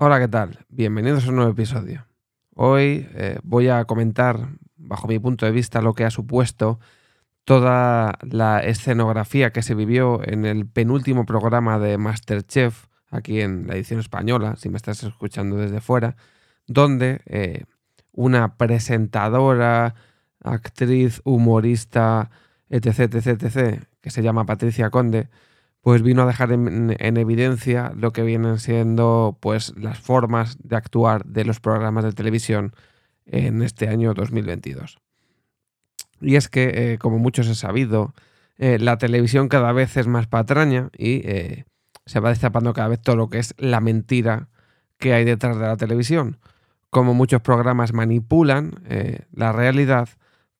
Hola, ¿qué tal? Bienvenidos a un nuevo episodio. Hoy eh, voy a comentar, bajo mi punto de vista, lo que ha supuesto toda la escenografía que se vivió en el penúltimo programa de Masterchef, aquí en la edición española, si me estás escuchando desde fuera, donde eh, una presentadora, actriz, humorista, etc., etc., etc., que se llama Patricia Conde, pues vino a dejar en, evidencia lo que vienen siendo pues las formas de actuar de los programas de televisión en este año 2022. Y es que, eh, como muchos he sabido, eh, la televisión cada vez es más patraña y se va destapando cada vez todo lo que es la mentira que hay detrás de la televisión. Como muchos programas manipulan la realidad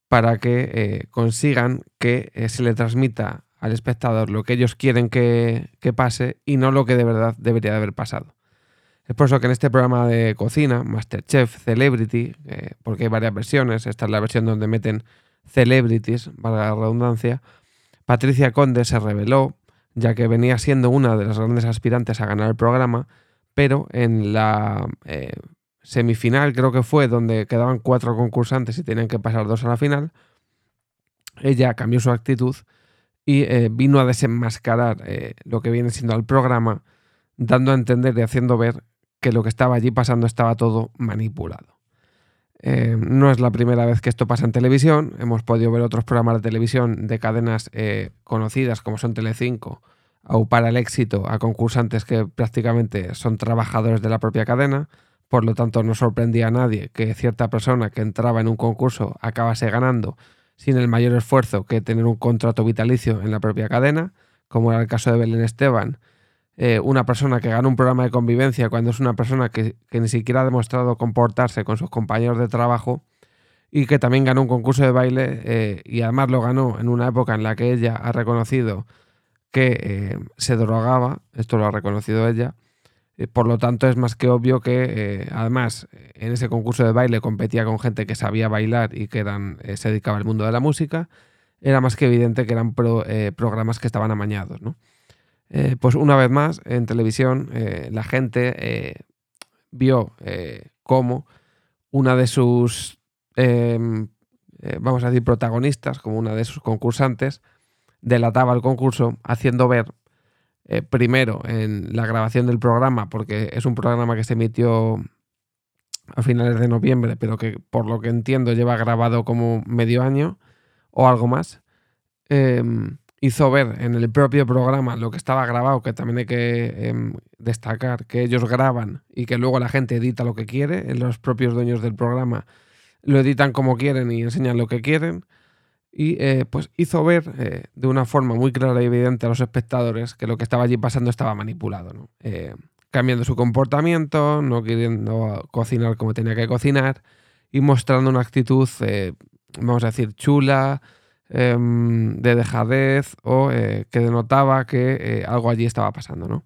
para que consigan que se le transmita al espectador lo que ellos quieren que, pase y no lo que de verdad debería de haber pasado. Es por eso que en este programa de cocina, Masterchef, Celebrity, eh, porque hay varias versiones, esta es la versión donde meten celebrities, valga la redundancia, Patricia Conde se reveló, ya que venía siendo una de las grandes aspirantes a ganar el programa, pero en la eh, semifinal creo que fue donde quedaban cuatro concursantes y tenían que pasar dos a la final, ella cambió su actitud y eh, vino a desenmascarar eh, lo que viene siendo el programa, dando a entender y haciendo ver que lo que estaba allí pasando estaba todo manipulado. Eh, no es la primera vez que esto pasa en televisión, hemos podido ver otros programas de televisión de cadenas conocidas como son Telecinco, o para el éxito a concursantes que prácticamente son trabajadores de la propia cadena, por lo tanto no sorprendía a nadie que cierta persona que entraba en un concurso acabase ganando sin el mayor esfuerzo que tener un contrato vitalicio en la propia cadena, como era el caso de Belén Esteban, eh, una persona que gana un programa de convivencia cuando es una persona que, ni siquiera ha demostrado comportarse con sus compañeros de trabajo y que también ganó un concurso de baile eh, y además lo ganó en una época en la que ella ha reconocido que eh, se drogaba, esto lo ha reconocido ella, por lo tanto, es más que obvio que, además, en ese concurso de baile competía con gente que sabía bailar y que eran, se dedicaba al mundo de la música. Era más que evidente que eran programas que estaban amañados. Pues una vez más, en televisión, la gente vio cómo una de sus, em, vamos a decir, protagonistas, como una de sus concursantes, delataba el concurso haciendo ver eh, primero en la grabación del programa, porque es un programa que se emitió a finales de noviembre, pero que por lo que entiendo lleva grabado como medio año o algo más. Em, hizo ver en el propio programa lo que estaba grabado, que también hay que em, destacar que ellos graban y que luego la gente edita lo que quiere, los propios dueños del programa lo editan como quieren y enseñan lo que quieren. Y eh, pues hizo ver eh, de una forma muy clara y evidente a los espectadores que lo que estaba allí pasando estaba manipulado, eh, cambiando su comportamiento, no queriendo cocinar como tenía que cocinar y mostrando una actitud, vamos a decir, chula, em, de dejadez o que denotaba que algo allí estaba pasando. ¿no?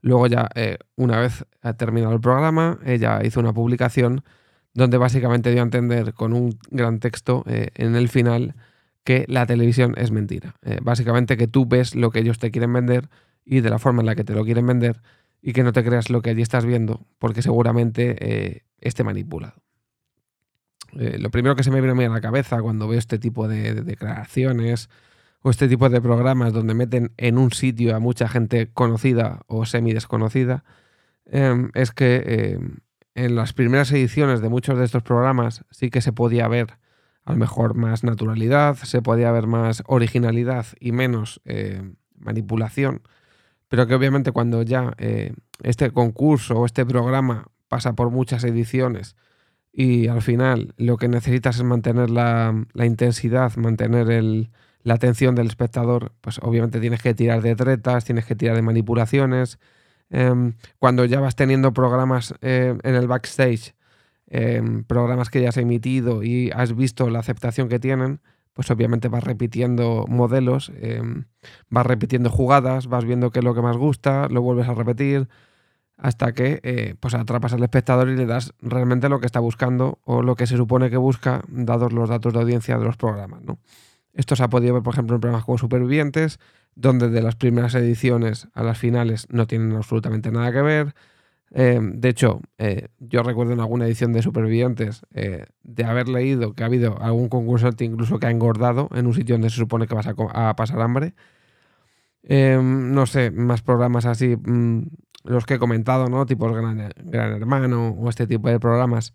Luego ya, una vez terminado el programa, ella hizo una publicación donde básicamente dio a entender con un gran texto en el final que la televisión es mentira. Eh, básicamente que tú ves lo que ellos te quieren vender y de la forma en la que te lo quieren vender y que no te creas lo que allí estás viendo porque seguramente eh, esté manipulado. Eh, lo primero que se me viene a la cabeza cuando veo este tipo de, declaraciones o este tipo de programas donde meten en un sitio a mucha gente conocida o semi desconocida em, es que em, en las primeras ediciones de muchos de estos programas sí que se podía ver a lo mejor más naturalidad, se podía ver más originalidad y menos eh, manipulación, pero que obviamente cuando ya eh, este concurso o este programa pasa por muchas ediciones y al final lo que necesitas es mantener la, intensidad, mantener la atención del espectador, pues obviamente tienes que tirar de tretas, tienes que tirar de manipulaciones. Em, cuando ya vas teniendo programas eh, en el backstage programas que ya has emitido y has visto la aceptación que tienen, pues obviamente vas repitiendo modelos, em, vas repitiendo jugadas, vas viendo qué es lo que más gusta, lo vuelves a repetir. Hasta que eh, pues atrapas al espectador y le das realmente lo que está buscando o lo que se supone que busca, dados los datos de audiencia de los programas. ¿no? Esto se ha podido ver, por ejemplo, en programas como Supervivientes, donde de las primeras ediciones a las finales no tienen absolutamente nada que ver. Eh, de hecho, eh, yo recuerdo en alguna edición de Supervivientes de haber leído que ha habido algún concursante incluso que ha engordado en un sitio donde se supone que vas a, pasar hambre. no sé, más programas así. Los que he comentado, ¿no? Tipo Gran, Gran Hermano o este tipo de programas,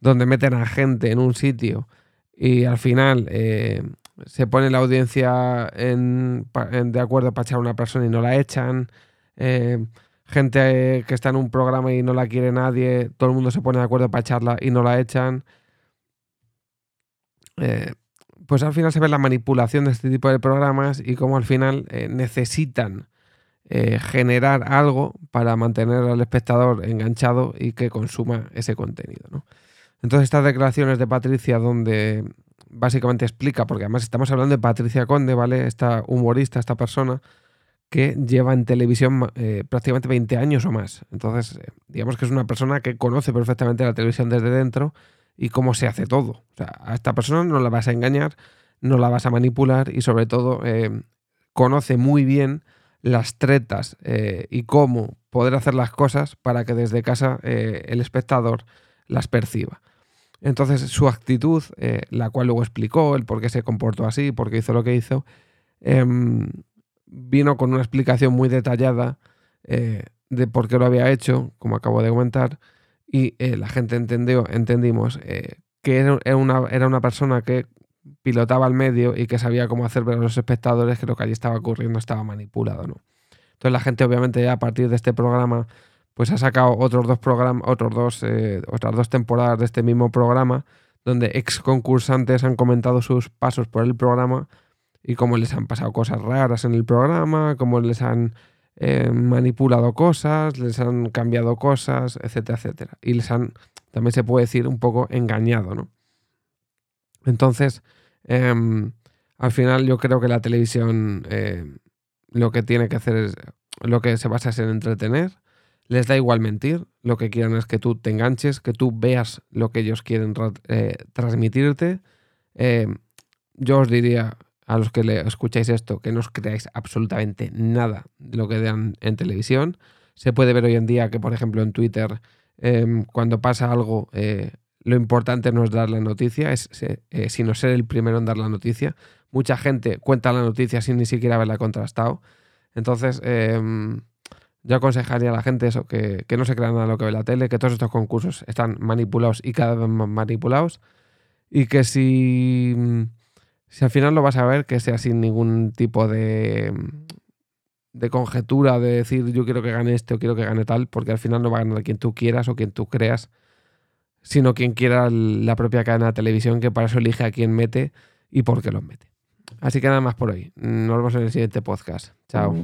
donde meten a gente en un sitio y al final eh, se pone la audiencia en, de acuerdo para echar a una persona y no la echan. Eh, gente que está en un programa y no la quiere nadie, todo el mundo se pone de acuerdo para echarla y no la echan. Eh, pues al final se ve la manipulación de este tipo de programas y cómo al final necesitan eh, generar algo para mantener al espectador enganchado y que consuma ese contenido. ¿no? Entonces estas declaraciones de Patricia donde básicamente explica, porque además estamos hablando de Patricia Conde, ¿vale? Esta humorista, esta persona que lleva en televisión eh, prácticamente 20 años o más. Entonces, eh, digamos que es una persona que conoce perfectamente la televisión desde dentro y cómo se hace todo. O sea, a esta persona no la vas a engañar, no la vas a manipular y sobre todo conoce muy bien las tretas eh, y cómo poder hacer las cosas para que desde casa eh, el espectador las perciba. Entonces su actitud, eh, la cual luego explicó, el por qué se comportó así, por qué hizo lo que hizo, em, vino con una explicación muy detallada de por qué lo había hecho, como acabo de comentar, y la gente entendió, entendimos que era una, era una persona que pilotaba al medio y que sabía cómo hacer ver a los espectadores que lo que allí estaba ocurriendo estaba manipulado, ¿no? Entonces la gente obviamente a partir de este programa pues ha sacado otros dos programas, otros dos, eh, otras dos temporadas de este mismo programa donde ex concursantes han comentado sus pasos por el programa y cómo les han pasado cosas raras en el programa, cómo les han eh, manipulado cosas, les han cambiado cosas, etcétera, etcétera. Y les han, también se puede decir, un poco engañado, ¿no? Entonces, em, al final yo creo que la televisión eh, lo que tiene que hacer es, lo que se basa es en entretener. Les da igual mentir, lo que quieren es que tú te enganches, que tú veas lo que ellos quieren eh, transmitirte. Em, yo os diría a los que le escucháis esto que no os creáis absolutamente nada de lo que dan en televisión. Se puede ver hoy en día que, por ejemplo, en Twitter, em, cuando pasa algo, eh, lo importante no es dar la noticia, es, eh, sino ser el primero en dar la noticia. Mucha gente cuenta la noticia sin ni siquiera haberla contrastado. Entonces, em, yo aconsejaría a la gente eso, que, no se crean nada lo que ve la tele, que todos estos concursos están manipulados y cada vez más manipulados. Y que si, si al final lo vas a ver, que sea sin ningún tipo de, de conjetura de decir yo quiero que gane este o quiero que gane tal, porque al final no va a ganar quien tú quieras o quien tú creas sino quien quiera la propia cadena de televisión, que para eso elige a quién mete y por qué los mete. Así que nada más por hoy. Nos vemos en el siguiente podcast. Chao.